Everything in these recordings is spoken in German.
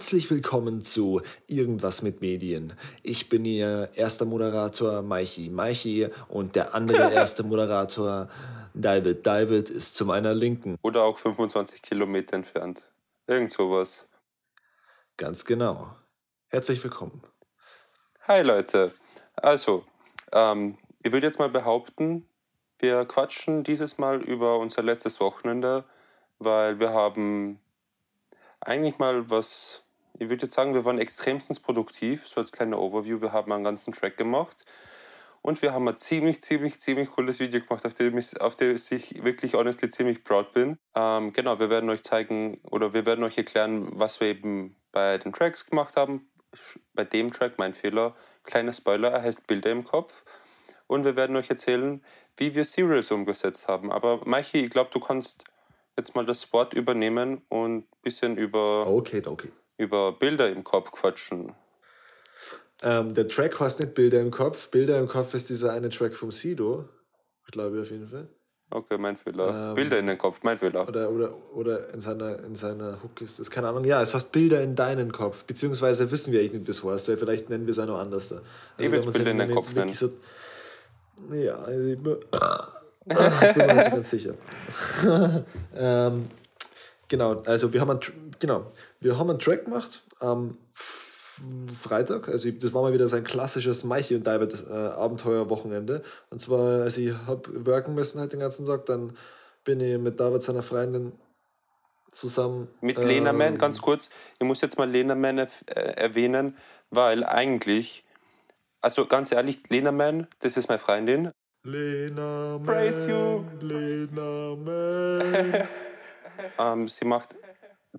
Herzlich willkommen zu Irgendwas mit Medien. Ich bin Ihr erster Moderator Maichi Maichi und der andere erste Moderator David David ist zu meiner Linken. Oder auch 25 Kilometer entfernt. Irgend sowas. Ganz genau. Herzlich willkommen. Hi Leute. Also, ähm, ich würde jetzt mal behaupten, wir quatschen dieses Mal über unser letztes Wochenende, weil wir haben eigentlich mal was, ich würde jetzt sagen, wir waren extremstens produktiv, so als kleiner Overview. Wir haben einen ganzen Track gemacht und wir haben ein ziemlich, ziemlich, ziemlich cooles Video gemacht, auf dem ich, auf dem ich wirklich honestly ziemlich proud bin. Ähm, genau, wir werden euch zeigen oder wir werden euch erklären, was wir eben bei den Tracks gemacht haben. Bei dem Track, mein Fehler, kleiner Spoiler, er heißt Bilder im Kopf. Und wir werden euch erzählen, wie wir Serials umgesetzt haben. Aber Maichi, ich glaube, du kannst jetzt mal das Wort übernehmen und ein bisschen über, okay, okay. Über Bilder im Kopf quatschen. Ähm, der Track heißt nicht Bilder im Kopf. Bilder im Kopf ist dieser eine Track vom Sido. Glaube ich auf jeden Fall. Okay, mein Fehler. Ähm, Bilder in den Kopf, mein Fehler. Oder, oder, oder in, seiner, in seiner Hook ist das, keine Ahnung. Ja, es heißt Bilder in deinen Kopf. Beziehungsweise wissen wir eigentlich nicht, das heißt, weil vielleicht nennen wir es auch noch anders. Da. Also, ich würde Bilder in den Kopf nennen. So, ja, also ich, Ah, ich bin mir nicht so ganz sicher. ähm, genau, also wir haben, einen, genau, wir haben einen Track gemacht am Freitag. Also das war mal wieder so ein klassisches Maichi und David äh, Abenteuerwochenende. Und zwar, also ich habe worken müssen halt den ganzen Tag, dann bin ich mit David seiner Freundin zusammen. Mit ähm, Lena Man, ganz kurz, ich muss jetzt mal Lena Man äh, erwähnen, weil eigentlich, also ganz ehrlich, Lena Man, das ist meine Freundin, Lena Man, Praise you. Lena Man. ähm, sie macht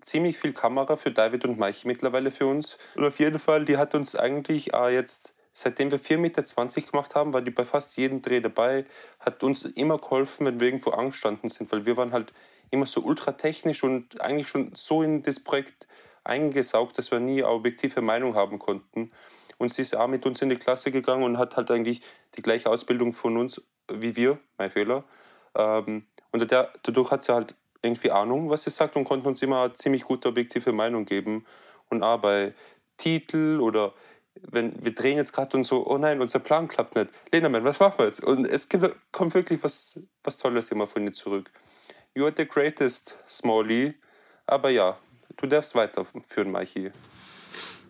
ziemlich viel Kamera für David und Mike mittlerweile für uns. Und auf jeden Fall, die hat uns eigentlich äh, jetzt, seitdem wir 4,20 Meter gemacht haben, war die bei fast jedem Dreh dabei, hat uns immer geholfen, wenn wir irgendwo angestanden sind, weil wir waren halt immer so ultra technisch und eigentlich schon so in das Projekt eingesaugt, dass wir nie eine objektive Meinung haben konnten. Und sie ist auch mit uns in die Klasse gegangen und hat halt eigentlich die gleiche Ausbildung von uns wie wir, mein Fehler. Ähm, und dadurch hat sie halt irgendwie Ahnung, was sie sagt und konnte uns immer ziemlich gute objektive Meinung geben. Und auch bei Titel oder wenn wir drehen jetzt gerade und so, oh nein, unser Plan klappt nicht. Lena, was machen wir jetzt? Und es gibt, kommt wirklich was, was Tolles immer von dir zurück. You are the greatest, Smalley. Aber ja, du darfst weiterführen, Maichi.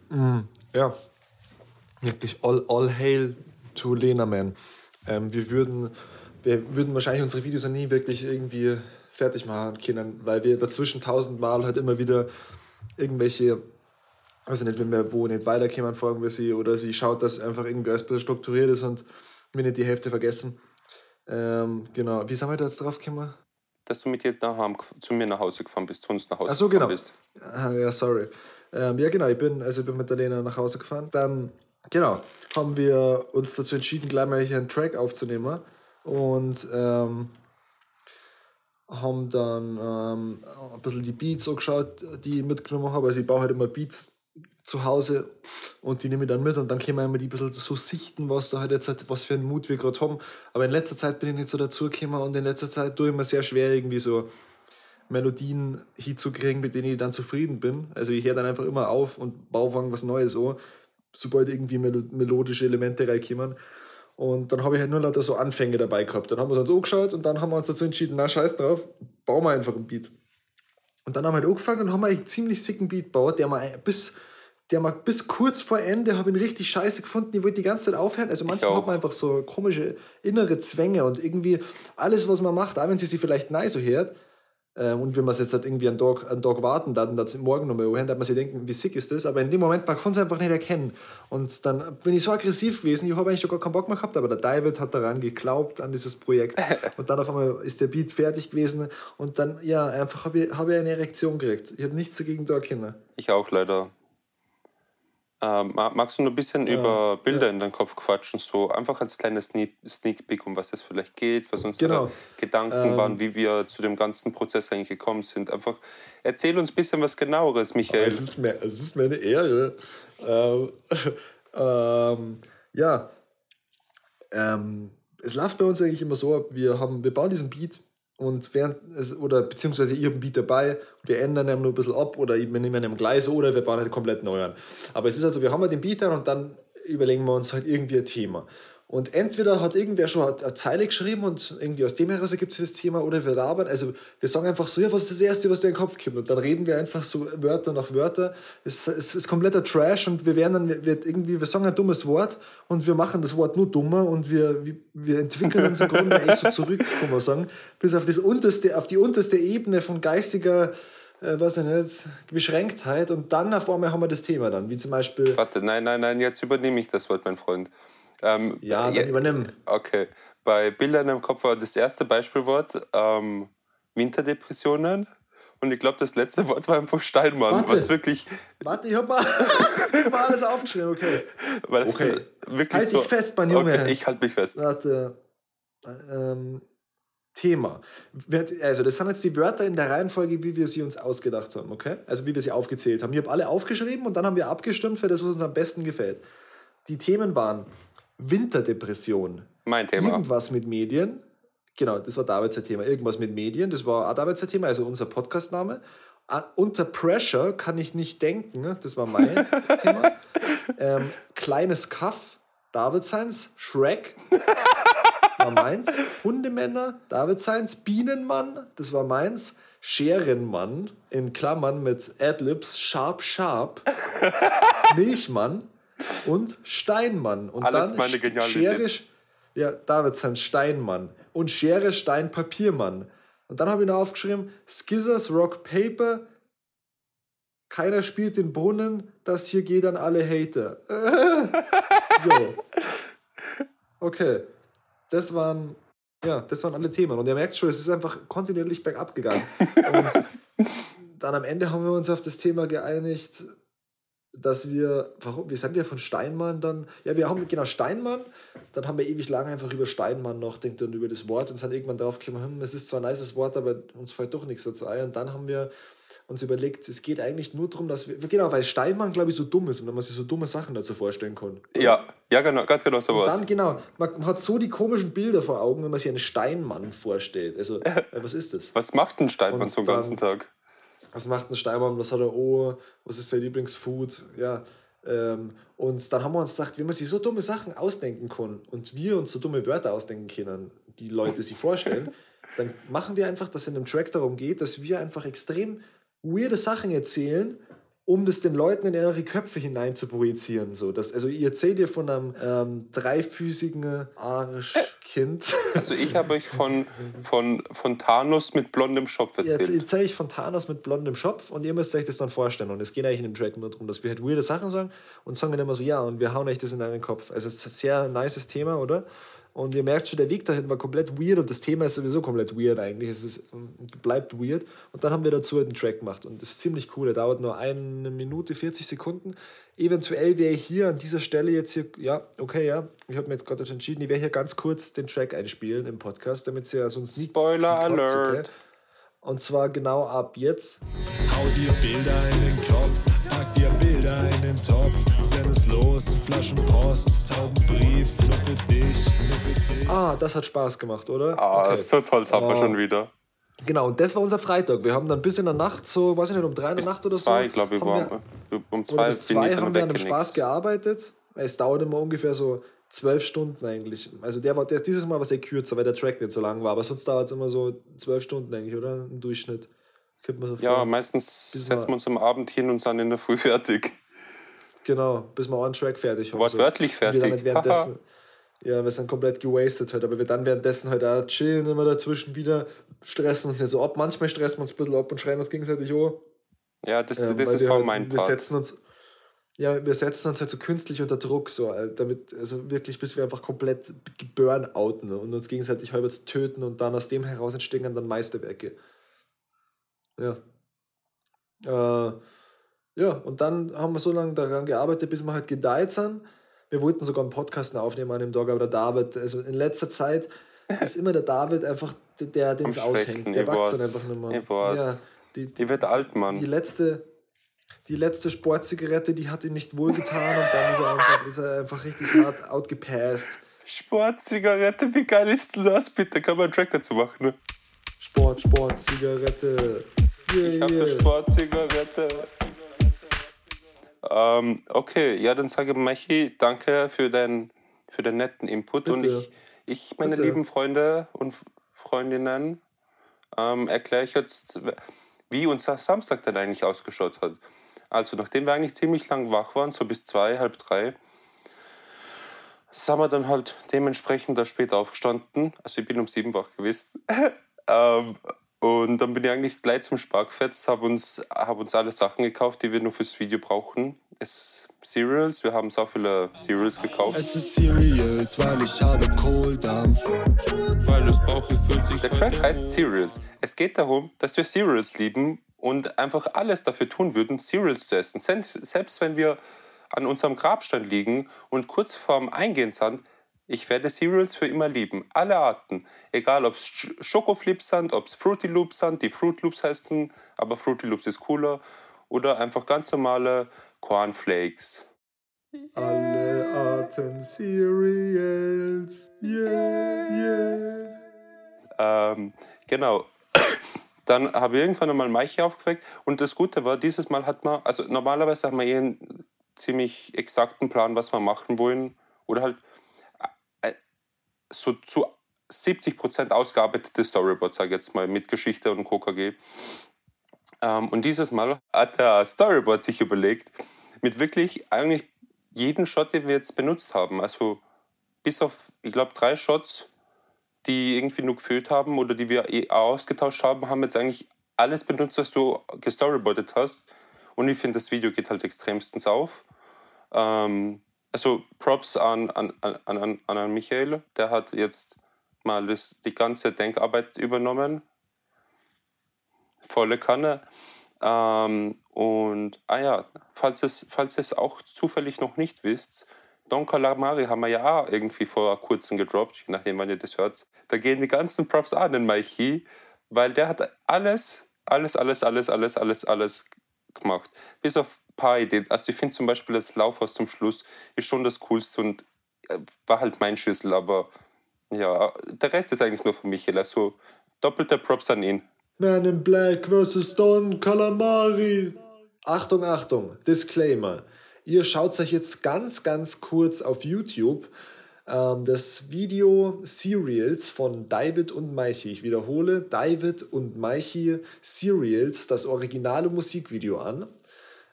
Mm, ja, wirklich all, all hail to Lena Man. Ähm, wir, würden, wir würden wahrscheinlich unsere Videos nie wirklich irgendwie fertig machen können, weil wir dazwischen tausendmal halt immer wieder irgendwelche, also nicht, wenn wir wo nicht weiterkommen, fragen wir sie oder sie schaut, dass einfach irgendwie alles bisschen strukturiert ist und wir nicht die Hälfte vergessen. Ähm, genau, wie sind wir da jetzt drauf gekommen? Dass du mit jetzt nach, zu mir nach Hause gefahren bist, zu uns nach Hause Ach so, genau. bist. Ah, ja, sorry. Ähm, ja, genau, ich bin, also ich bin mit der Lena nach Hause gefahren. Dann Genau, haben wir uns dazu entschieden, gleich mal hier einen Track aufzunehmen und ähm, haben dann ähm, ein bisschen die Beats angeschaut, die ich mitgenommen habe. Also ich baue halt immer Beats zu Hause und die nehme ich dann mit und dann können wir immer die ein bisschen so sichten, was da halt jetzt, was für einen Mut wir gerade haben. Aber in letzter Zeit bin ich nicht so dazu gekommen und in letzter Zeit tue ich mir sehr schwer, irgendwie so Melodien hinzukriegen, mit denen ich dann zufrieden bin. Also ich höre dann einfach immer auf und baue was Neues an sobald irgendwie melodische Elemente reinkommen. Und dann habe ich halt nur lauter so Anfänge dabei gehabt. Dann haben wir uns angeschaut und dann haben wir uns dazu entschieden, na scheiß drauf, bauen wir einfach einen Beat. Und dann haben wir halt angefangen und haben einen ziemlich sicken Beat gebaut, der mal bis, der mal bis kurz vor Ende habe ich ihn richtig scheiße gefunden. Ich wollte die ganze Zeit aufhören. Also manchmal hat man einfach so komische innere Zwänge und irgendwie alles, was man macht, auch wenn sie sich vielleicht nice so hört, und wenn man jetzt halt irgendwie einen Tag, einen Tag warten, dann das morgen nochmal anhören, dann man sich denken, wie sick ist das. Aber in dem Moment, man kann es einfach nicht erkennen. Und dann bin ich so aggressiv gewesen, ich habe eigentlich schon gar keinen Bock mehr gehabt, aber der David hat daran geglaubt, an dieses Projekt. Und dann auf einmal ist der Beat fertig gewesen und dann, ja, einfach habe ich, hab ich eine Erektion gekriegt. Ich habe nichts dagegen da können. Ich auch leider. Ähm, magst du nur ein bisschen ja, über Bilder ja. in deinen Kopf quatschen? So einfach als kleines Sneak, Sneak Peek, um was es vielleicht geht, was unsere genau. Gedanken ähm, waren, wie wir zu dem ganzen Prozess eigentlich gekommen sind. Einfach erzähl uns ein bisschen was genaueres, Michael. Es ist mir, es ist mir eine Ehre. Ähm, ähm, ja, ähm, es läuft bei uns eigentlich immer so, wir, haben, wir bauen diesen Beat und während es, oder beziehungsweise ihr einen Beat dabei, wir ändern ihn nur ein bisschen ab oder wir nehmen gleich so oder wir bauen halt komplett neu an. Aber es ist also, wir haben halt den Beat und dann überlegen wir uns halt irgendwie ein Thema. Und entweder hat irgendwer schon eine Zeile geschrieben und irgendwie aus dem heraus ergibt sich das Thema oder wir labern. Also wir sagen einfach so, ja, was ist das Erste, was dir in den Kopf kommt? Und dann reden wir einfach so Wörter nach Wörter. Es, es ist kompletter Trash und wir werden dann wir irgendwie, wir sagen ein dummes Wort und wir machen das Wort nur dummer und wir, wir, entwickeln uns im Grunde echt so zurück, kann man sagen, bis auf, das unterste, auf die unterste Ebene von geistiger äh, was ich nicht, Beschränktheit und dann auf einmal haben wir das Thema dann, wie zum Beispiel... Warte, nein, nein, nein, jetzt übernehme ich das Wort, mein Freund. Ähm, ja, dann ja, übernimm. Okay. Bei Bildern im Kopf war das erste Beispielwort ähm, Winterdepressionen. Und ich glaube, das letzte Wort war einfach Steinmann, warte, was wirklich. Warte, ich hab mal, hab mal alles aufgeschrieben, okay. Weil okay. Wirklich halt so, dich fest, mein Junge. Okay, ich halte mich fest. Warte. Ähm, Thema. Also, das sind jetzt die Wörter in der Reihenfolge, wie wir sie uns ausgedacht haben, okay? Also, wie wir sie aufgezählt haben. Ich habe alle aufgeschrieben und dann haben wir abgestimmt für das, was uns am besten gefällt. Die Themen waren Winterdepression. Mein Thema. Irgendwas mit Medien. Genau, das war Davids Thema. Irgendwas mit Medien, das war auch Davids Thema, also unser Podcastname. Uh, unter Pressure kann ich nicht denken, das war mein Thema. Ähm, kleines Kaff, David Seins. Shrek, war meins. Hundemänner, David Seins. Bienenmann, das war meins. Scherenmann, in Klammern mit Adlibs, Sharp Sharp. Milchmann, und Steinmann. Und Alles dann meine geniale Schere, Ja, Davidson Steinmann. Und Schere, Stein, Papiermann. Und dann habe ich noch aufgeschrieben: Skizzers, Rock, Paper. Keiner spielt den Brunnen. Das hier geht an alle Hater. jo. Okay. Das waren. Ja, das waren alle Themen. Und ihr merkt schon, es ist einfach kontinuierlich bergab gegangen. Und dann am Ende haben wir uns auf das Thema geeinigt, dass wir, warum, wie sind wir von Steinmann dann? Ja, wir haben genau Steinmann, dann haben wir ewig lang einfach über Steinmann noch denkt und über das Wort und sind irgendwann drauf gekommen, hm, es ist zwar ein nices Wort, aber uns fällt doch nichts dazu ein. Und dann haben wir uns überlegt, es geht eigentlich nur darum, dass wir, genau, weil Steinmann, glaube ich, so dumm ist und wenn man sich so dumme Sachen dazu vorstellen kann. Ja, ja, genau, ganz genau so was. Dann, genau, man hat so die komischen Bilder vor Augen, wenn man sich einen Steinmann vorstellt. Also, was ist das? Was macht ein Steinmann und so den ganzen Tag? Was macht ein Steinmann, was hat er oh, was ist sein Lieblingsfood, ja. Ähm, und dann haben wir uns gedacht, wenn man sich so dumme Sachen ausdenken kann und wir uns so dumme Wörter ausdenken können, die Leute sich vorstellen, dann machen wir einfach, dass es in einem Track darum geht, dass wir einfach extrem weirde Sachen erzählen um das den Leuten in ihre Köpfe hinein zu projizieren. So, dass, also ihr erzählt ihr von einem ähm, dreifüßigen Arschkind. Also ich habe euch von, von, von Thanos mit blondem Schopf erzählt. Jetzt erzähle ich von Thanos mit blondem Schopf und ihr müsst euch das dann vorstellen. Und es geht eigentlich in dem Track nur darum, dass wir halt weirde Sachen sagen und sagen dann immer so, ja, und wir hauen euch das in euren Kopf. Also es ist ein sehr nices Thema, oder? Und ihr merkt schon, der Weg dahin war komplett weird und das Thema ist sowieso komplett weird eigentlich. Es ist, bleibt weird. Und dann haben wir dazu einen Track gemacht. Und das ist ziemlich cool. Der dauert nur eine Minute, 40 Sekunden. Eventuell wäre ich hier an dieser Stelle jetzt hier, ja, okay, ja, ich habe mir jetzt gerade entschieden, ich werde hier ganz kurz den Track einspielen im Podcast, damit ihr sonst nicht. Spoiler Alert! Okay? Und zwar genau ab jetzt. Hau dir Bilder in den Kopf, pack dir Bilder in den Topf, send es los, Flaschenpost, Taubenbrief, nur für dich, nur für dich. Ah, das hat Spaß gemacht, oder? Ah, okay. so toll, das haben wir schon wieder. Genau, und das war unser Freitag. Wir haben dann bis in der Nacht, so, weiß ich nicht, um drei in der Nacht oder zwei, so. glaube ich, war, wir, um zwei, bis zwei haben wir an einem Spaß gearbeitet. Es dauert immer ungefähr so zwölf Stunden eigentlich. Also der war der, dieses Mal war sehr kürzer, weil der Track nicht so lang war. Aber sonst dauert es immer so zwölf Stunden eigentlich, oder? Im Durchschnitt. So ja, meistens setzen wir uns am Abend hin und sind in der Früh fertig. Genau, bis wir einen Track fertig haben. Wortwörtlich so. fertig. Wir währenddessen, ja, wir sind komplett gewastet halt, aber wir dann währenddessen halt auch chillen immer dazwischen wieder, stressen uns nicht so ab. Manchmal stressen wir uns ein bisschen ab und schreien uns gegenseitig an. Ja, das, ähm, das ist voll halt, mein Part. Wir setzen uns, ja, wir setzen uns halt so künstlich unter Druck, so, damit, also wirklich, bis wir einfach komplett burnouten und uns gegenseitig halbwegs töten und dann aus dem heraus entstehen dann Meisterwerke. Ja. Äh, ja, und dann haben wir so lange daran gearbeitet, bis wir halt gedeiht sind. Wir wollten sogar einen Podcast aufnehmen an dem Tag, aber der David, also in letzter Zeit ist immer der David einfach der, den es aushängt. Der wächst dann einfach nicht mehr. Ich weiß. Ja, die, die, die wird alt, Mann. Die letzte, die letzte Sportzigarette, die hat ihm nicht wohlgetan und dann ist er einfach, ist er einfach richtig hart outgepasst. Sportzigarette, wie geil ist das bitte? Kann man einen Track dazu machen, ne? Sport, Sport, Zigarette. Yeah, Ich habe yeah. eine Sportzigarette. Ähm, okay, ja, dann sage Michi, danke für, dein, für den netten Input. Und Bitte. ich, ich meine Bitte. lieben Freunde und Freundinnen, ähm, erkläre ich jetzt, wie unser Samstag dann eigentlich ausgeschaut hat. Also, nachdem wir eigentlich ziemlich lang wach waren, so bis zwei, halb drei, sind wir dann halt dementsprechend da spät aufgestanden. Also, ich bin um sieben wach gewesen. ähm, und dann bin ich eigentlich gleich zum Spar gefetzt, habe uns, hab uns alle Sachen gekauft, die wir nur fürs Video brauchen. Es Cereals, wir haben so viele Cereals gekauft. Es ist Cereals, weil ich habe Kohldampf. Weil das Bauchgefühl sich Der Track heißt Cereals. Es geht darum, dass wir Cereals lieben und einfach alles dafür tun würden, Cereals zu essen. Selbst selbst wenn wir an unserem Grabstein liegen und kurz vorm Eingehen sind, ich werde Cereals für immer lieben. Alle Arten. Egal, ob es Schokoflips sind, ob es Fruity Loops sind, die Fruit Loops heißen, aber Fruity Loops ist cooler. Oder einfach ganz normale Cornflakes. Alle Arten Cereals. Yeah, yeah. Ähm, genau. Dann habe ich irgendwann einmal Maiche aufgeweckt und das Gute war, dieses Mal hat man, also normalerweise haben wir eh einen ziemlich exakten Plan, was wir machen wollen oder halt so zu 70 Prozent ausgearbeitete Storyboard, sage ich jetzt mal, mit Geschichte und KKG. Ähm, und dieses Mal hat der Storyboard sich überlegt, mit wirklich eigentlich jeden Shot, den wir jetzt benutzt haben, also bis auf, ich glaube, drei Shots, die irgendwie nur gefüllt haben oder die wir eh ausgetauscht haben, haben jetzt eigentlich alles benutzt, was du gestoryboardet hast. Und ich finde, das Video geht halt extremstens auf. Ähm, also Props an, an, an, an, an Michael, der hat jetzt mal das, die ganze Denkarbeit übernommen. Volle Kanne. Ähm, und, ah ja, falls es, falls es auch zufällig noch nicht wisst, Don Calamari haben wir ja auch irgendwie vor kurzem gedroppt, je nachdem, wann ihr das hört. Da gehen die ganzen Props an den Mikey, weil der hat alles, alles, alles, alles, alles, alles, alles gemacht. Bis auf paar Ideen. Also ich finde zum Beispiel das Laufhaus zum Schluss ist schon das Coolste und äh, war halt mein Schlüssel, aber ja, der Rest ist eigentlich nur von Michael. Also doppelte Props an ihn. Man in Black vs. Don Calamari. Achtung, Achtung, Disclaimer. Ihr schaut euch jetzt ganz, ganz kurz auf YouTube ähm, das Video Serials von David und Maichi. Ich wiederhole, David und Maichi Serials, das originale Musikvideo an.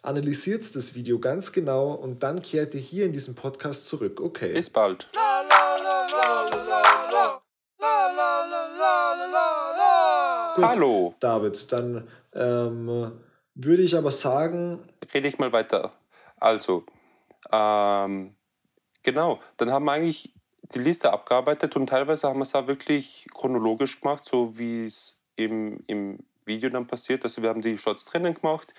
Analysiert das Video ganz genau und dann kehrt ihr hier in diesem Podcast zurück. Okay. Bis bald. Gut. Hallo. David, dann ähm, würde ich aber sagen, rede ich mal weiter. Also, ähm, genau, dann haben wir eigentlich die Liste abgearbeitet und teilweise haben wir es auch wirklich chronologisch gemacht, so wie es im, im Video dann passiert. Also wir haben die Shots drinnen gemacht.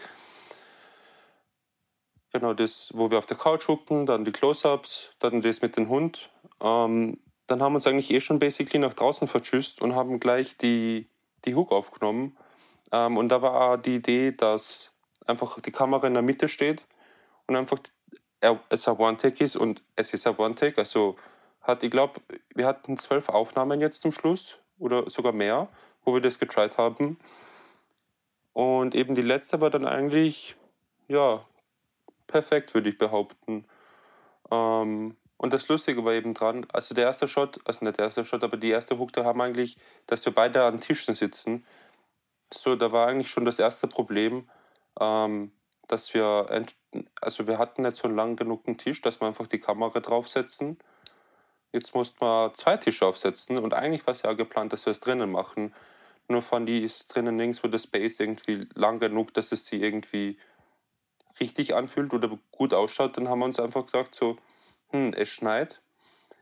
Genau, das, wo wir auf der Couch gucken, dann die Close-Ups, dann das mit dem Hund. Ähm, dann haben wir uns eigentlich eh schon basically nach draußen vertschüsst und haben gleich die, die Hook aufgenommen. Ähm, und da war auch die Idee, dass einfach die Kamera in der Mitte steht und einfach es ein One-Take ist und es ist ein One-Take. Also hat, ich glaube, wir hatten zwölf Aufnahmen jetzt zum Schluss oder sogar mehr, wo wir das getried haben. Und eben die letzte war dann eigentlich, ja, perfekt, würde ich behaupten. Ähm, und das Lustige war eben dran, also der erste Shot, also nicht der erste Shot, aber die erste Hook, da haben wir eigentlich, dass wir beide an Tischen sitzen. So, da war eigentlich schon das erste Problem, ähm, dass wir, also wir hatten nicht so einen lang genugen Tisch, dass wir einfach die Kamera draufsetzen. Jetzt mussten wir zwei Tische aufsetzen und eigentlich war es ja geplant, dass wir es drinnen machen. Nur fand ist drinnen nirgendwo der Space irgendwie lang genug, dass es sie irgendwie richtig anfühlt oder gut ausschaut. Dann haben wir uns einfach gesagt, so, hm, es schneit.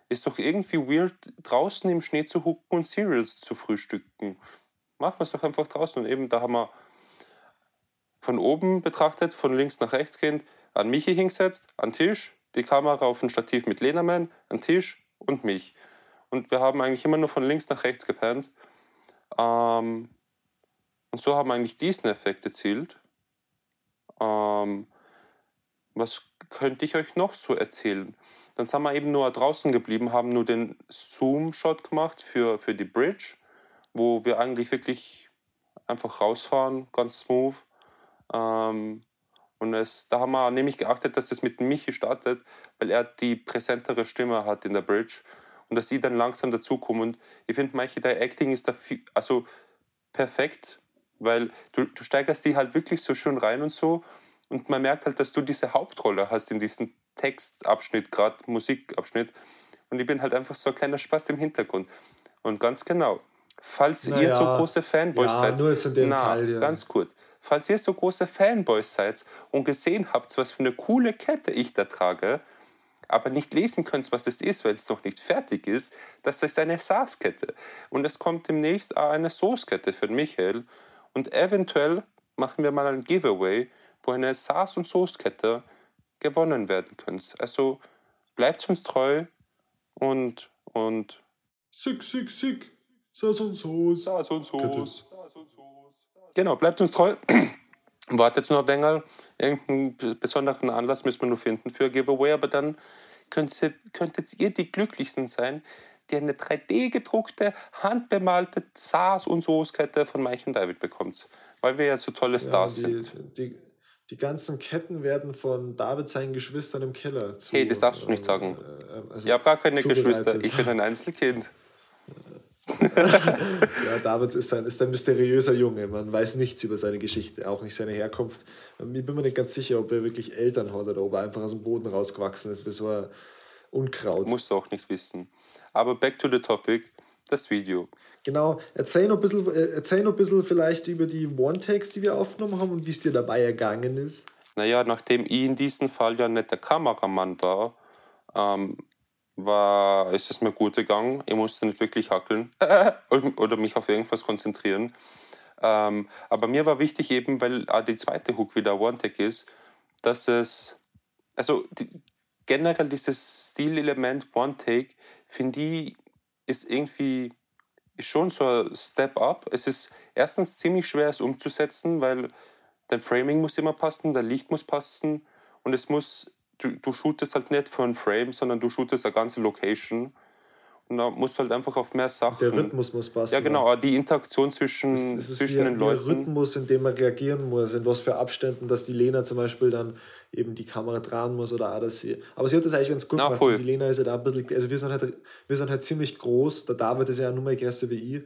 Ist doch irgendwie weird, draußen im Schnee zu hucken und Cereals zu frühstücken. Machen wir es doch einfach draußen. Und eben da haben wir von oben betrachtet, von links nach rechts gehend, an Michi hingesetzt, an Tisch, die Kamera auf ein Stativ mit Lenaman, an Tisch und mich. Und wir haben eigentlich immer nur von links nach rechts gepennt. Ähm, und so haben eigentlich diesen Effekt erzielt. Ähm, was könnte ich euch noch so erzählen? Dann sind wir eben nur draußen geblieben, haben nur den Zoom-Shot gemacht für, für die Bridge, wo wir eigentlich wirklich einfach rausfahren, ganz smooth. Ähm, und es, da haben wir nämlich geachtet, dass das mit Michi startet, weil er die präsentere Stimme hat in der Bridge und dass sie dann langsam dazukommen. Und ich finde, manche dein Acting ist da viel, also perfekt, weil du, du steigerst die halt wirklich so schön rein und so. Und man merkt halt, dass du diese Hauptrolle hast in diesem Textabschnitt, gerade Musikabschnitt. Und ich bin halt einfach so ein kleiner Spaß im Hintergrund. Und ganz genau, falls Na ihr so große Fanboys Ja, seid, nur jetzt in dem na, Teil, ja. ganz gut. Falls ihr so große Fanboys seid und gesehen habt, was für eine coole Kette ich da trage, aber nicht lesen könnt, was es ist, weil es noch nicht fertig ist, das ist eine Saas-Kette. Und es kommt demnächst auch eine Soßkette für Michael. Und eventuell machen wir mal ein Giveaway, wo eine Saas- und Soßkette gewonnen werden könnt. Also bleibt uns treu und, und Sick, sick, sick. Saß und so. Saas und Soße. Genau, bleibt uns treu. Wartet noch ein wenig. Irgendeinen besonderen Anlass müssen wir nur finden für ein Giveaway, aber dann könntet, könntet ihr die Glücklichsten sein, die eine 3D-gedruckte, handbemalte Saas- und Soßkette von Mike und David bekommt. Weil wir ja so tolle Ja, Stars die, sind. die, die ganzen Ketten werden von David seinen Geschwistern im Keller zu. Hey, das darfst du nicht sagen. äh, also Ich habe gar keine. Geschwister. Ich bin ein Einzelkind. Ja, David ist ein, ist ein mysteriöser Junge. Man weiß nichts über seine Geschichte, auch nicht seine Herkunft. Ich bin mir nicht ganz sicher, ob er wirklich Eltern hat oder ob er einfach aus dem Boden rausgewachsen ist wie so ein Unkraut. Musst du auch nicht wissen. Aber back to the topic, das Video. Genau, erzähl noch, ein bisschen, äh, erzähl noch ein bisschen vielleicht über die One-Takes, die wir aufgenommen haben und wie es dir dabei ergangen ist. Naja, nachdem ich in diesem Fall ja nicht der Kameramann war, ähm, war, ist es mir gut gegangen. Ich musste nicht wirklich hackeln oder mich auf irgendwas konzentrieren. Ähm, aber mir war wichtig eben, weil auch die zweite Hook wieder One-Take ist, dass es, also die, generell dieses Stilelement One-Take, finde ich, ist irgendwie schon so ein Step-up. Es ist erstens ziemlich schwer, es umzusetzen, weil dein Framing muss immer passen, dein Licht muss passen und es muss, du, du shootest halt nicht für ein Frame, sondern du shootest eine ganze Location und da musst du halt einfach auf mehr Sachen. Der Rhythmus muss passen. Ja, genau, die Interaktion zwischen, Es ist zwischen wie, den wie Leuten. Rhythmus, in dem man reagieren muss, in was für Abständen, dass die Lena zum Beispiel dann eben die Kamera dran muss oder auch, dass sie. Aber sie hat das eigentlich ganz gut Na, gemacht. voll. Die Lena ist ja da ein bisschen. Also wir sind halt, wir sind halt ziemlich groß. Der David ist ja nur mal größer wie ich.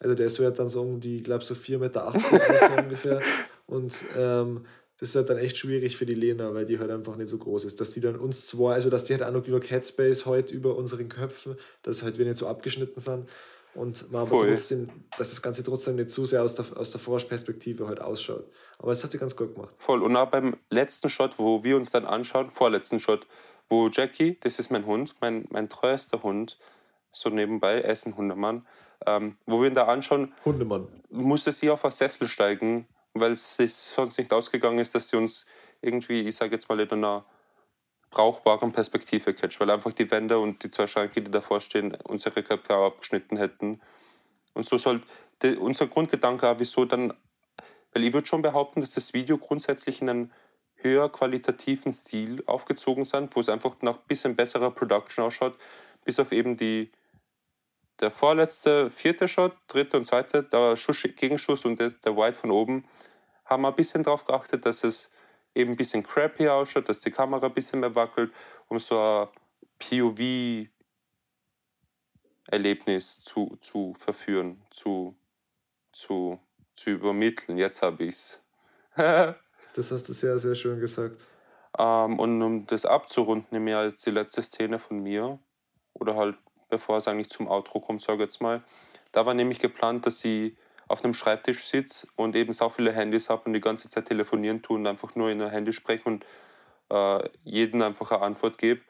Also der ist so halt dann so um die, ich glaube, so 4,80 Meter groß so ungefähr. Und ähm, das ist halt dann echt schwierig für die Lena, weil die halt einfach nicht so groß ist. Dass die dann uns zwei, also dass die halt auch noch genug Headspace heute über unseren Köpfen, dass halt wir nicht so abgeschnitten sind. Und man aber Voll. trotzdem, dass das Ganze trotzdem nicht zu sehr aus der, aus der Forschperspektive halt ausschaut. Aber es hat sie ganz gut gemacht. Voll. Und auch beim letzten Shot, wo wir uns dann anschauen, vorletzten Shot, wo Jackie, das ist mein Hund, mein, mein treuester Hund, so nebenbei, er ist ein Hundemann, ähm, wo wir ihn da anschauen, Hundemann. musste sie auf einen Sessel steigen, weil es sonst nicht ausgegangen ist, dass sie uns irgendwie, ich sage jetzt mal, in einer brauchbaren Perspektive catcht, weil einfach die Wände und die zwei Schränke, die davor stehen, unsere Köpfe abgeschnitten hätten. Und so soll unser Grundgedanke auch, wieso dann, weil ich würde schon behaupten, dass das Video grundsätzlich in einem höher qualitativen Stil aufgezogen sind, wo es einfach nach ein bisschen besserer Production ausschaut, bis auf eben die, der vorletzte, vierte Shot, dritte und zweite, der Schuss, Gegenschuss und der, der White von oben, haben wir ein bisschen darauf geachtet, dass es eben ein bisschen crappy ausschaut, dass die Kamera ein bisschen mehr wackelt, um so ein POV-Erlebnis zu, zu verführen, zu, zu, zu übermitteln. Jetzt habe ich es. Das hast du sehr, sehr schön gesagt. Ähm, und um das abzurunden, nehme ich jetzt die letzte Szene von mir, oder halt bevor es eigentlich zum Outro kommt, sage ich jetzt mal. Da war nämlich geplant, dass ich auf einem Schreibtisch sitze und eben so viele Handys habe und die ganze Zeit telefonieren tue und einfach nur in ein Handy spreche und äh, jeden einfach eine Antwort gebe.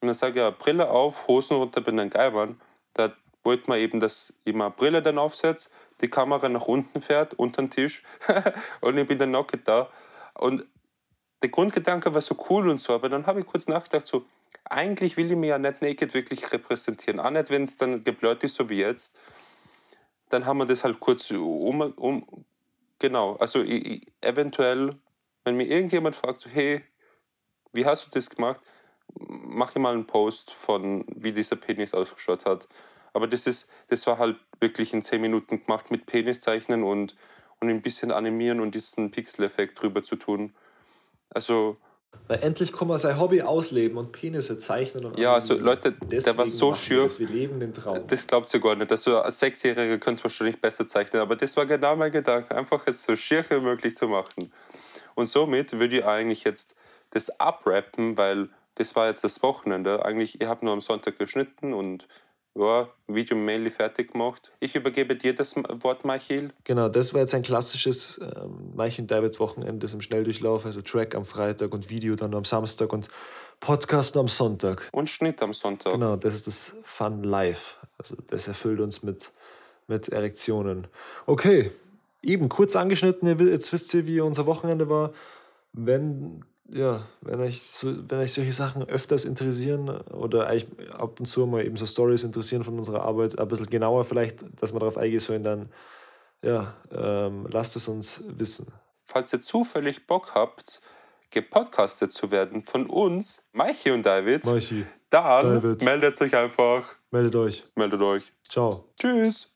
Und dann sage ich, ja, Brille auf, Hosen runter, bin ein Geibern. Da wollte man eben, dass ich mal Brille dann aufsetze, die Kamera nach unten fährt, unter den Tisch und ich bin dann noch da. Und der Grundgedanke war so cool und so, aber dann habe ich kurz nachgedacht, so, eigentlich will ich mir ja nicht naked wirklich repräsentieren. Auch nicht, wenn es dann geblurrt ist, so wie jetzt. Dann haben wir das halt kurz um, um genau, also ich, ich, eventuell, wenn mir irgendjemand fragt, so, hey, wie hast du das gemacht, mache ich mal einen Post von, wie dieser Penis ausgeschaut hat. Aber das, ist, das war halt wirklich in 10 Minuten gemacht mit Peniszeichnen und, und ein bisschen animieren und diesen Pixel-Effekt drüber zu tun. Also, Weil endlich kann man sein Hobby ausleben und Penisse zeichnen. Und Ja, also. Leute, der war so machen wir leben den Traum. das glaubt ihr gar nicht. Also, als Sechsjähriger könnt es wahrscheinlich besser zeichnen, aber das war genau mein Gedanke, einfach es so schier wie möglich zu machen. Und somit würde ich eigentlich jetzt das abrappen, weil das war jetzt das Wochenende. Eigentlich, ich habe nur am Sonntag geschnitten und ja, Video mainly fertig gemacht. Ich übergebe dir das Wort, Michael. Genau, das war jetzt ein klassisches Mike und David Wochenende im Schnelldurchlauf, also Track am Freitag und Video dann am Samstag und Podcast am Sonntag. Und Schnitt am Sonntag. Genau, das ist das Fun Live. Also das erfüllt uns mit, mit Erektionen. Okay, eben kurz angeschnitten, jetzt wisst ihr, wie unser Wochenende war. Wenn, ja, wenn euch, so, wenn euch solche Sachen öfters interessieren oder euch ab und zu mal eben so Stories interessieren von unserer Arbeit, ein bisschen genauer vielleicht, dass wir darauf eingehen sollen, dann ja, ähm, lasst es uns wissen. Falls ihr zufällig Bock habt, gepodcastet zu werden von uns, Maichi und David, Maichi, dann David. meldet euch einfach. meldet euch. Meldet euch. Ciao. Tschüss.